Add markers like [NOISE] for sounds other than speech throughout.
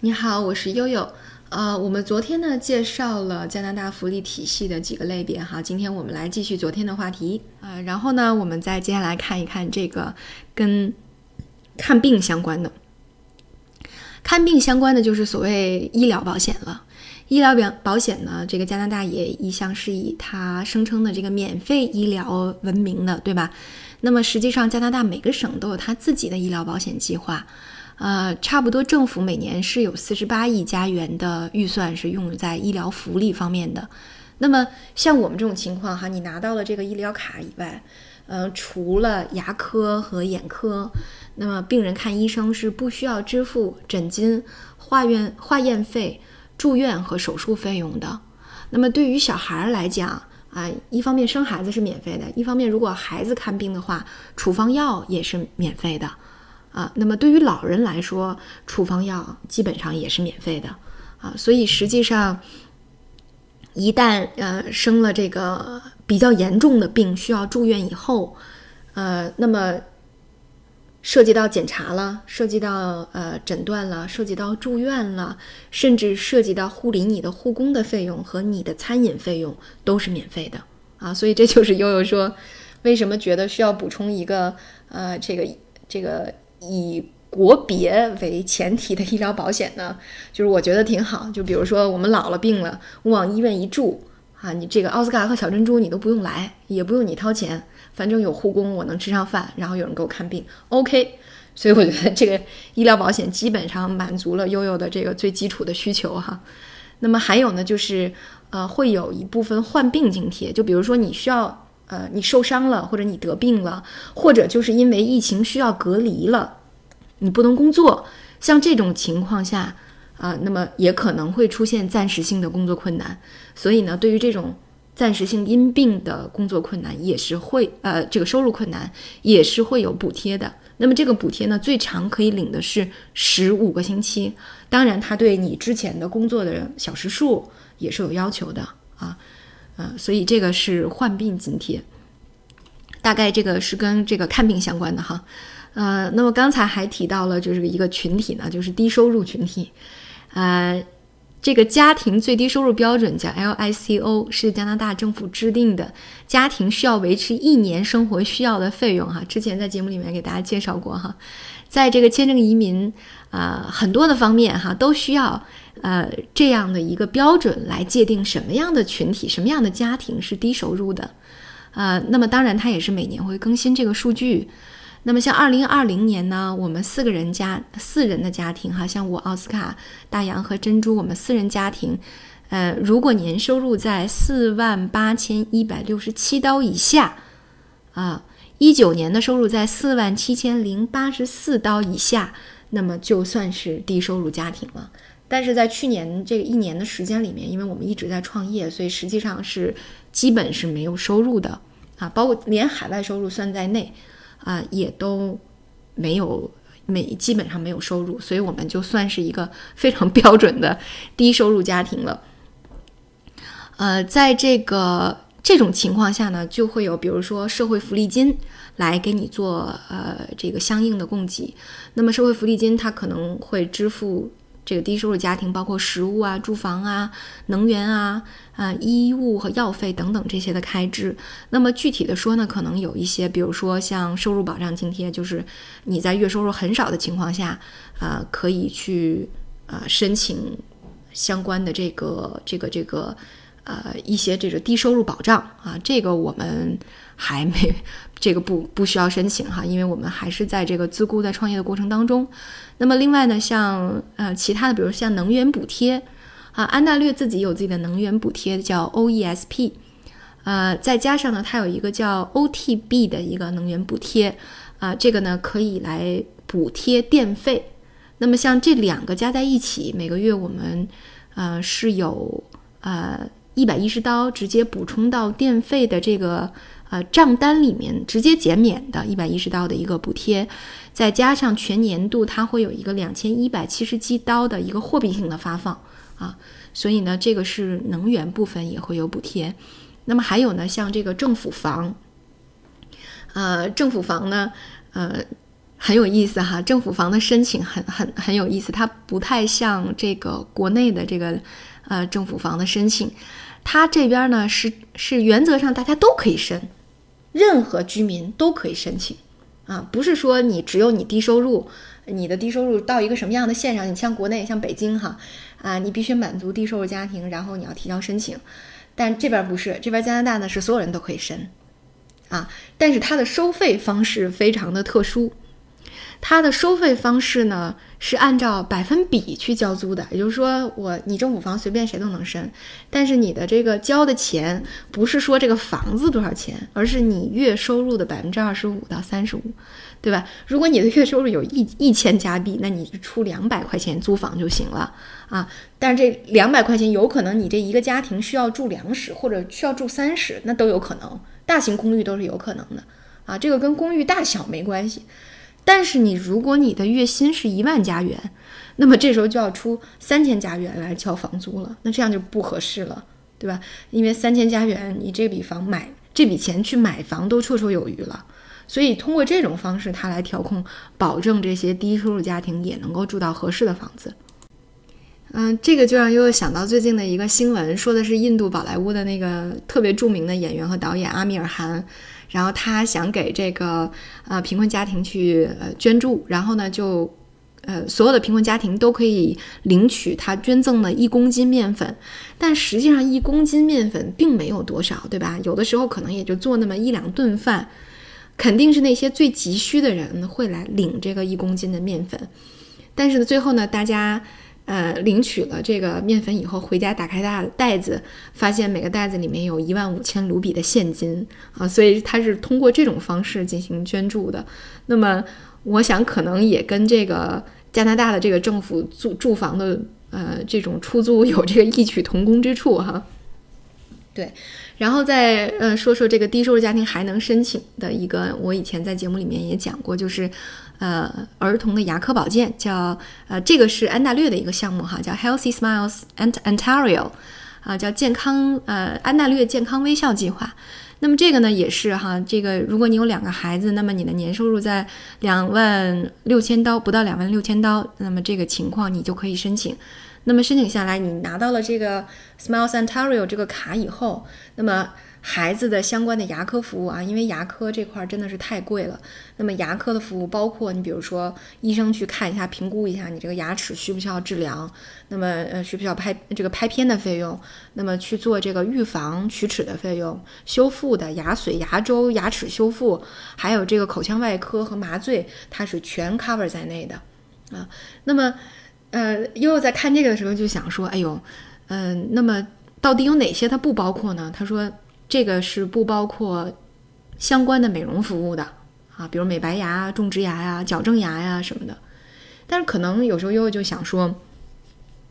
你好，我是悠悠。呃，我们昨天呢介绍了加拿大福利体系的几个类别哈，今天我们来继续昨天的话题。呃，然后呢，我们再接下来看一看这个跟看病相关的。看病相关的就是所谓医疗保险了。医疗保保险呢，这个加拿大也一向是以它声称的这个免费医疗闻名的，对吧？那么实际上，加拿大每个省都有它自己的医疗保险计划。呃，差不多政府每年是有四十八亿加元的预算是用在医疗福利方面的。那么像我们这种情况哈，你拿到了这个医疗卡以外，呃，除了牙科和眼科，那么病人看医生是不需要支付诊金、化验化验费、住院和手术费用的。那么对于小孩来讲啊，一方面生孩子是免费的，一方面如果孩子看病的话，处方药也是免费的。啊，那么对于老人来说，处方药基本上也是免费的啊，所以实际上，一旦呃生了这个比较严重的病需要住院以后，呃，那么涉及到检查了，涉及到呃诊断了，涉及到住院了，甚至涉及到护理你的护工的费用和你的餐饮费用都是免费的啊，所以这就是悠悠说为什么觉得需要补充一个呃这个这个。以国别为前提的医疗保险呢，[LAUGHS] 就是我觉得挺好。就比如说我们老了病了，我往医院一住啊，你这个奥斯卡和小珍珠你都不用来，也不用你掏钱，反正有护工，我能吃上饭，然后有人给我看病，OK。所以我觉得这个医疗保险基本上满足了悠悠的这个最基础的需求哈。那么还有呢，就是呃会有一部分患病津贴，就比如说你需要。呃，你受伤了，或者你得病了，或者就是因为疫情需要隔离了，你不能工作，像这种情况下，啊，那么也可能会出现暂时性的工作困难。所以呢，对于这种暂时性因病的工作困难，也是会呃，这个收入困难也是会有补贴的。那么这个补贴呢，最长可以领的是十五个星期。当然，它对你之前的工作的小时数也是有要求的啊。啊，所以这个是患病津贴，大概这个是跟这个看病相关的哈。呃，那么刚才还提到了，就是一个群体呢，就是低收入群体。呃，这个家庭最低收入标准叫 LICO，是加拿大政府制定的家庭需要维持一年生活需要的费用哈。之前在节目里面给大家介绍过哈，在这个签证移民啊很多的方面哈都需要。呃，这样的一个标准来界定什么样的群体、什么样的家庭是低收入的，呃，那么当然它也是每年会更新这个数据。那么像二零二零年呢，我们四个人家四人的家庭哈，像我奥斯卡、大洋和珍珠，我们四人家庭，呃，如果年收入在四万八千一百六十七刀以下，啊，一九年的收入在四万七千零八十四刀以下，那么就算是低收入家庭了。但是在去年这一年的时间里面，因为我们一直在创业，所以实际上是基本是没有收入的啊，包括连海外收入算在内啊，也都没有没基本上没有收入，所以我们就算是一个非常标准的低收入家庭了。呃，在这个这种情况下呢，就会有比如说社会福利金来给你做呃这个相应的供给，那么社会福利金它可能会支付。这个低收入家庭包括食物啊、住房啊、能源啊、啊衣物和药费等等这些的开支。那么具体的说呢，可能有一些，比如说像收入保障津贴，就是你在月收入很少的情况下，啊，可以去啊申请相关的这个这个这个呃一些这个低收入保障啊。这个我们还没 [LAUGHS] 这个不不需要申请哈，因为我们还是在这个自雇在创业的过程当中。那么另外呢，像呃其他的，比如像能源补贴，啊，安大略自己有自己的能源补贴，叫 OESP，呃，再加上呢，它有一个叫 OTB 的一个能源补贴，啊，这个呢可以来补贴电费。那么像这两个加在一起，每个月我们呃是有呃一百一十刀直接补充到电费的这个。呃，账单里面直接减免的一百一十刀的一个补贴，再加上全年度它会有一个两千一百七十七刀的一个货币性的发放啊，所以呢，这个是能源部分也会有补贴。那么还有呢，像这个政府房，呃，政府房呢，呃，很有意思哈，政府房的申请很很很有意思，它不太像这个国内的这个呃政府房的申请，它这边呢是是原则上大家都可以申，任何居民都可以申请。啊，不是说你只有你低收入，你的低收入到一个什么样的线上，你像国内像北京哈啊，你必须满足低收入家庭，然后你要提交申请，但这边不是，这边加拿大呢是所有人都可以申。啊，但是它的收费方式非常的特殊。它的收费方式呢是按照百分比去交租的，也就是说，我你政府房随便谁都能申，但是你的这个交的钱不是说这个房子多少钱，而是你月收入的百分之二十五到三十五，对吧？如果你的月收入有一一千加币，那你出两百块钱租房就行了啊。但是这两百块钱有可能你这一个家庭需要住两室或者需要住三室，那都有可能，大型公寓都是有可能的啊。这个跟公寓大小没关系。但是你如果你的月薪是一万加元，那么这时候就要出三千加元来交房租了，那这样就不合适了，对吧？因为三千加元，你这笔房买这笔钱去买房都绰绰有余了。所以通过这种方式，它来调控，保证这些低收入家庭也能够住到合适的房子。嗯，这个就让悠悠想到最近的一个新闻，说的是印度宝莱坞的那个特别著名的演员和导演阿米尔汗。然后他想给这个呃贫困家庭去呃捐助，然后呢就呃所有的贫困家庭都可以领取他捐赠的一公斤面粉，但实际上一公斤面粉并没有多少，对吧？有的时候可能也就做那么一两顿饭，肯定是那些最急需的人会来领这个一公斤的面粉，但是呢最后呢大家。呃，领取了这个面粉以后，回家打开大袋子，发现每个袋子里面有一万五千卢比的现金啊，所以他是通过这种方式进行捐助的。那么，我想可能也跟这个加拿大的这个政府住住房的呃这种出租有这个异曲同工之处哈。对，然后再呃说说这个低收入家庭还能申请的一个，我以前在节目里面也讲过，就是。呃，儿童的牙科保健叫呃，这个是安大略的一个项目哈，叫 Healthy Smiles and Ontario，啊，叫健康呃安大略健康微笑计划。那么这个呢也是哈，这个如果你有两个孩子，那么你的年收入在两万六千刀不到两万六千刀，那么这个情况你就可以申请。那么申请下来，你拿到了这个 Smiles Ontario 这个卡以后，那么。孩子的相关的牙科服务啊，因为牙科这块真的是太贵了。那么牙科的服务包括你比如说医生去看一下、评估一下你这个牙齿需不需要治疗，那么呃需不需要拍这个拍片的费用，那么去做这个预防龋齿的费用、修复的牙髓、牙周、牙齿修复，还有这个口腔外科和麻醉，它是全 cover 在内的啊。那么呃，悠悠在看这个的时候就想说，哎呦，嗯，那么到底有哪些它不包括呢？他说。这个是不包括相关的美容服务的啊，比如美白牙、种植牙呀、矫正牙呀什么的。但是可能有时候悠悠就想说，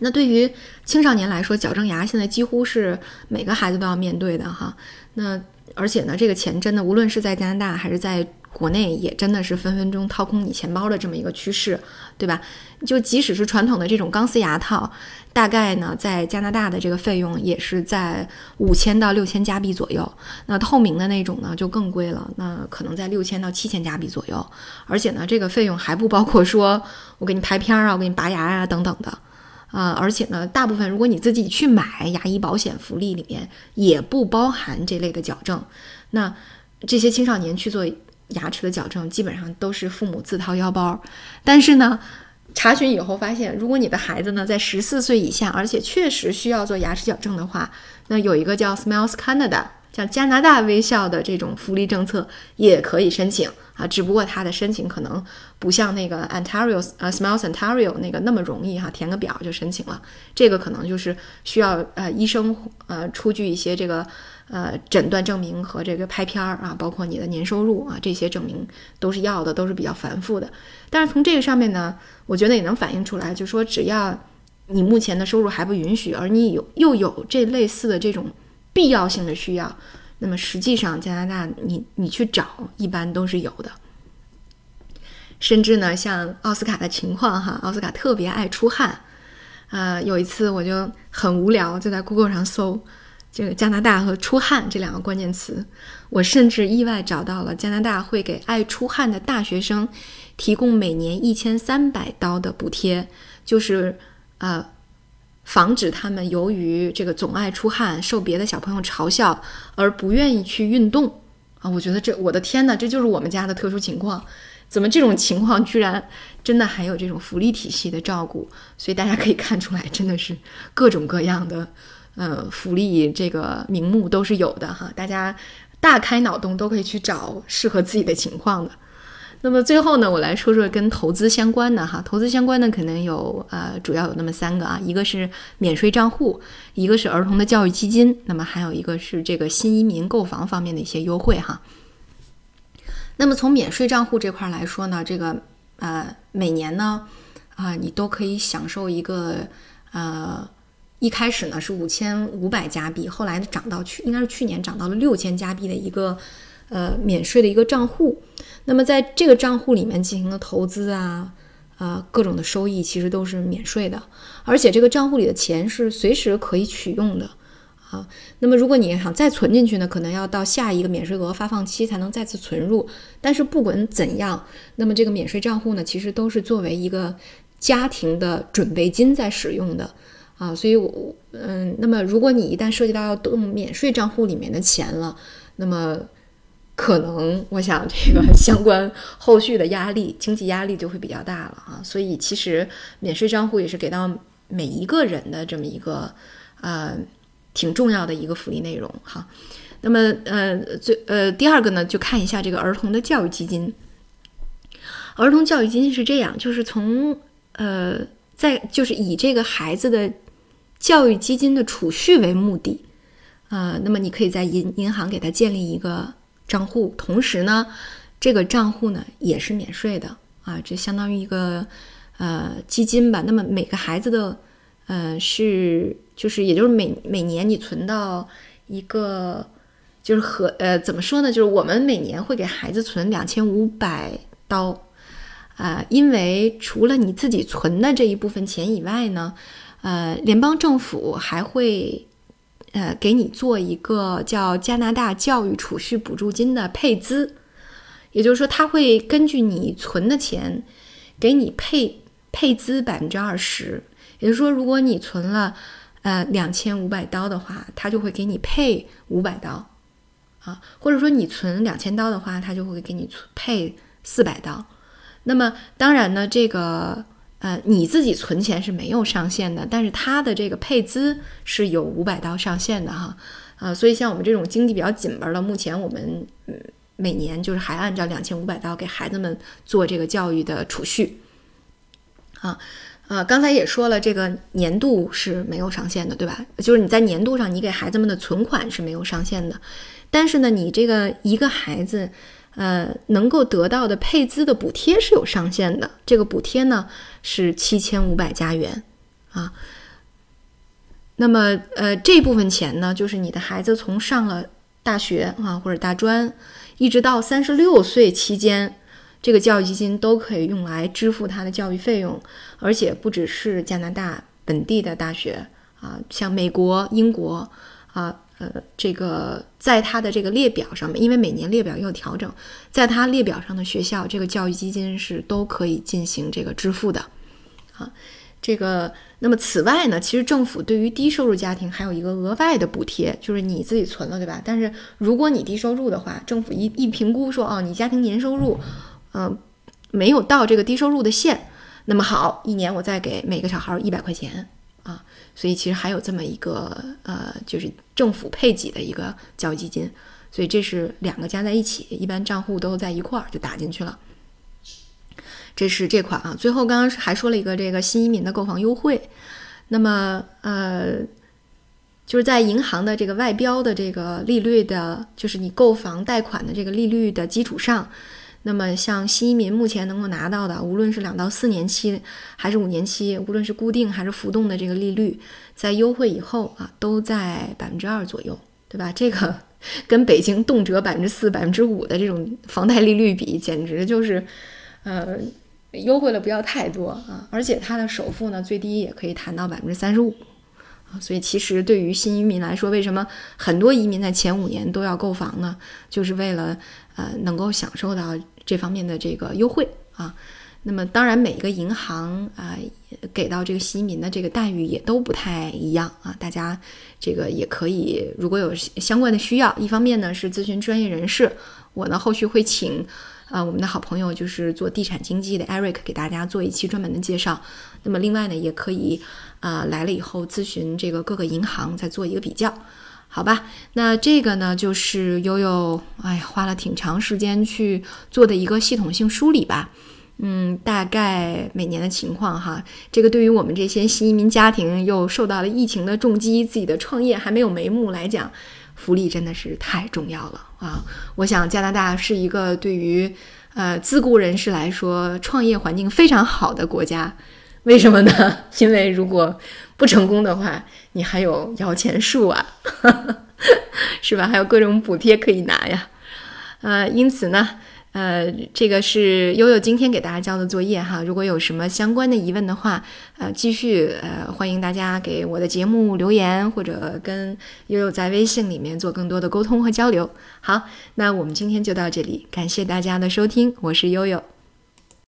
那对于青少年来说，矫正牙现在几乎是每个孩子都要面对的哈。那而且呢，这个钱真的无论是在加拿大还是在。国内也真的是分分钟掏空你钱包的这么一个趋势，对吧？就即使是传统的这种钢丝牙套，大概呢在加拿大的这个费用也是在五千到六千加币左右。那透明的那种呢就更贵了，那可能在六千到七千加币左右。而且呢，这个费用还不包括说我给你拍片儿啊，我给你拔牙啊等等的啊。而且呢，大部分如果你自己去买牙医保险福利里面也不包含这类的矫正。那这些青少年去做。牙齿的矫正基本上都是父母自掏腰包，但是呢，查询以后发现，如果你的孩子呢在十四岁以下，而且确实需要做牙齿矫正的话，那有一个叫 Smiles Canada，像加拿大微笑的这种福利政策也可以申请啊，只不过它的申请可能不像那个 Ontario 呃 Smiles Ontario 那个那么容易哈，填个表就申请了，这个可能就是需要呃医生呃出具一些这个。呃，诊断证明和这个拍片儿啊，包括你的年收入啊，这些证明都是要的，都是比较繁复的。但是从这个上面呢，我觉得也能反映出来，就说只要你目前的收入还不允许，而你有又有这类似的这种必要性的需要，那么实际上加拿大你你去找一般都是有的。甚至呢，像奥斯卡的情况哈，奥斯卡特别爱出汗，呃，有一次我就很无聊，就在 Google 上搜。这个加拿大和出汗这两个关键词，我甚至意外找到了加拿大会给爱出汗的大学生提供每年一千三百刀的补贴，就是呃，防止他们由于这个总爱出汗受别的小朋友嘲笑而不愿意去运动啊！我觉得这我的天呐，这就是我们家的特殊情况，怎么这种情况居然真的还有这种福利体系的照顾？所以大家可以看出来，真的是各种各样的。呃，福利这个名目都是有的哈，大家大开脑洞都可以去找适合自己的情况的。那么最后呢，我来说说跟投资相关的哈，投资相关的可能有呃，主要有那么三个啊，一个是免税账户，一个是儿童的教育基金，那么还有一个是这个新移民购房方面的一些优惠哈。那么从免税账户这块来说呢，这个呃每年呢啊，你都可以享受一个呃。一开始呢是五千五百加币，后来涨到去应该是去年涨到了六千加币的一个呃免税的一个账户。那么在这个账户里面进行的投资啊，呃各种的收益其实都是免税的，而且这个账户里的钱是随时可以取用的啊。那么如果你想再存进去呢，可能要到下一个免税额发放期才能再次存入。但是不管怎样，那么这个免税账户呢，其实都是作为一个家庭的准备金在使用的。啊，所以，我嗯，那么如果你一旦涉及到要动免税账户里面的钱了，那么可能我想这个相关后续的压力、经济压力就会比较大了啊。所以，其实免税账户也是给到每一个人的这么一个呃挺重要的一个福利内容哈。那么，呃，最呃第二个呢，就看一下这个儿童的教育基金。儿童教育基金是这样，就是从呃在就是以这个孩子的。教育基金的储蓄为目的，啊，那么你可以在银银行给他建立一个账户，同时呢，这个账户呢也是免税的啊，这相当于一个呃基金吧。那么每个孩子的呃是就是也就是每每年你存到一个就是和呃怎么说呢？就是我们每年会给孩子存两千五百刀啊，因为除了你自己存的这一部分钱以外呢。呃，联邦政府还会，呃，给你做一个叫加拿大教育储蓄补助金的配资，也就是说，他会根据你存的钱，给你配配资百分之二十。也就是说，如果你存了呃两千五百刀的话，他就会给你配五百刀，啊，或者说你存两千刀的话，他就会给你配四百刀。那么，当然呢，这个。呃，你自己存钱是没有上限的，但是它的这个配资是有五百刀上限的哈，啊，所以像我们这种经济比较紧巴的，目前我们每年就是还按照两千五百刀给孩子们做这个教育的储蓄，啊，呃，刚才也说了，这个年度是没有上限的，对吧？就是你在年度上你给孩子们的存款是没有上限的，但是呢，你这个一个孩子。呃，能够得到的配资的补贴是有上限的，这个补贴呢是七千五百加元啊。那么，呃，这部分钱呢，就是你的孩子从上了大学啊或者大专，一直到三十六岁期间，这个教育基金都可以用来支付他的教育费用，而且不只是加拿大本地的大学啊，像美国、英国啊。呃，这个在它的这个列表上面，因为每年列表也有调整，在它列表上的学校，这个教育基金是都可以进行这个支付的，啊，这个那么此外呢，其实政府对于低收入家庭还有一个额外的补贴，就是你自己存了，对吧？但是如果你低收入的话，政府一一评估说，哦，你家庭年收入，嗯，没有到这个低收入的线，那么好，一年我再给每个小孩一百块钱。啊，所以其实还有这么一个呃，就是政府配给的一个教育基金，所以这是两个加在一起，一般账户都在一块儿就打进去了。这是这款啊，最后刚刚还说了一个这个新移民的购房优惠，那么呃，就是在银行的这个外标的这个利率的，就是你购房贷款的这个利率的基础上。那么，像新移民目前能够拿到的，无论是两到四年期还是五年期，无论是固定还是浮动的这个利率，在优惠以后啊，都在百分之二左右，对吧？这个 [LAUGHS] 跟北京动辄百分之四、百分之五的这种房贷利率比，简直就是，呃，优惠了不要太多啊！而且它的首付呢，最低也可以谈到百分之三十五所以其实对于新移民来说，为什么很多移民在前五年都要购房呢？就是为了呃能够享受到这方面的这个优惠啊。那么当然，每一个银行啊给到这个新移民的这个待遇也都不太一样啊。大家这个也可以，如果有相关的需要，一方面呢是咨询专业人士，我呢后续会请啊我们的好朋友就是做地产经济的 Eric 给大家做一期专门的介绍。那么另外呢也可以啊来了以后咨询这个各个银行再做一个比较，好吧？那这个呢就是悠悠哎花了挺长时间去做的一个系统性梳理吧。嗯，大概每年的情况哈，这个对于我们这些新移民家庭又受到了疫情的重击，自己的创业还没有眉目来讲，福利真的是太重要了啊！我想加拿大是一个对于呃自雇人士来说创业环境非常好的国家，为什么呢？[LAUGHS] 因为如果不成功的话，你还有摇钱树啊，[LAUGHS] 是吧？还有各种补贴可以拿呀，呃，因此呢。呃，这个是悠悠今天给大家交的作业哈。如果有什么相关的疑问的话，呃，继续呃，欢迎大家给我的节目留言，或者跟悠悠在微信里面做更多的沟通和交流。好，那我们今天就到这里，感谢大家的收听，我是悠悠。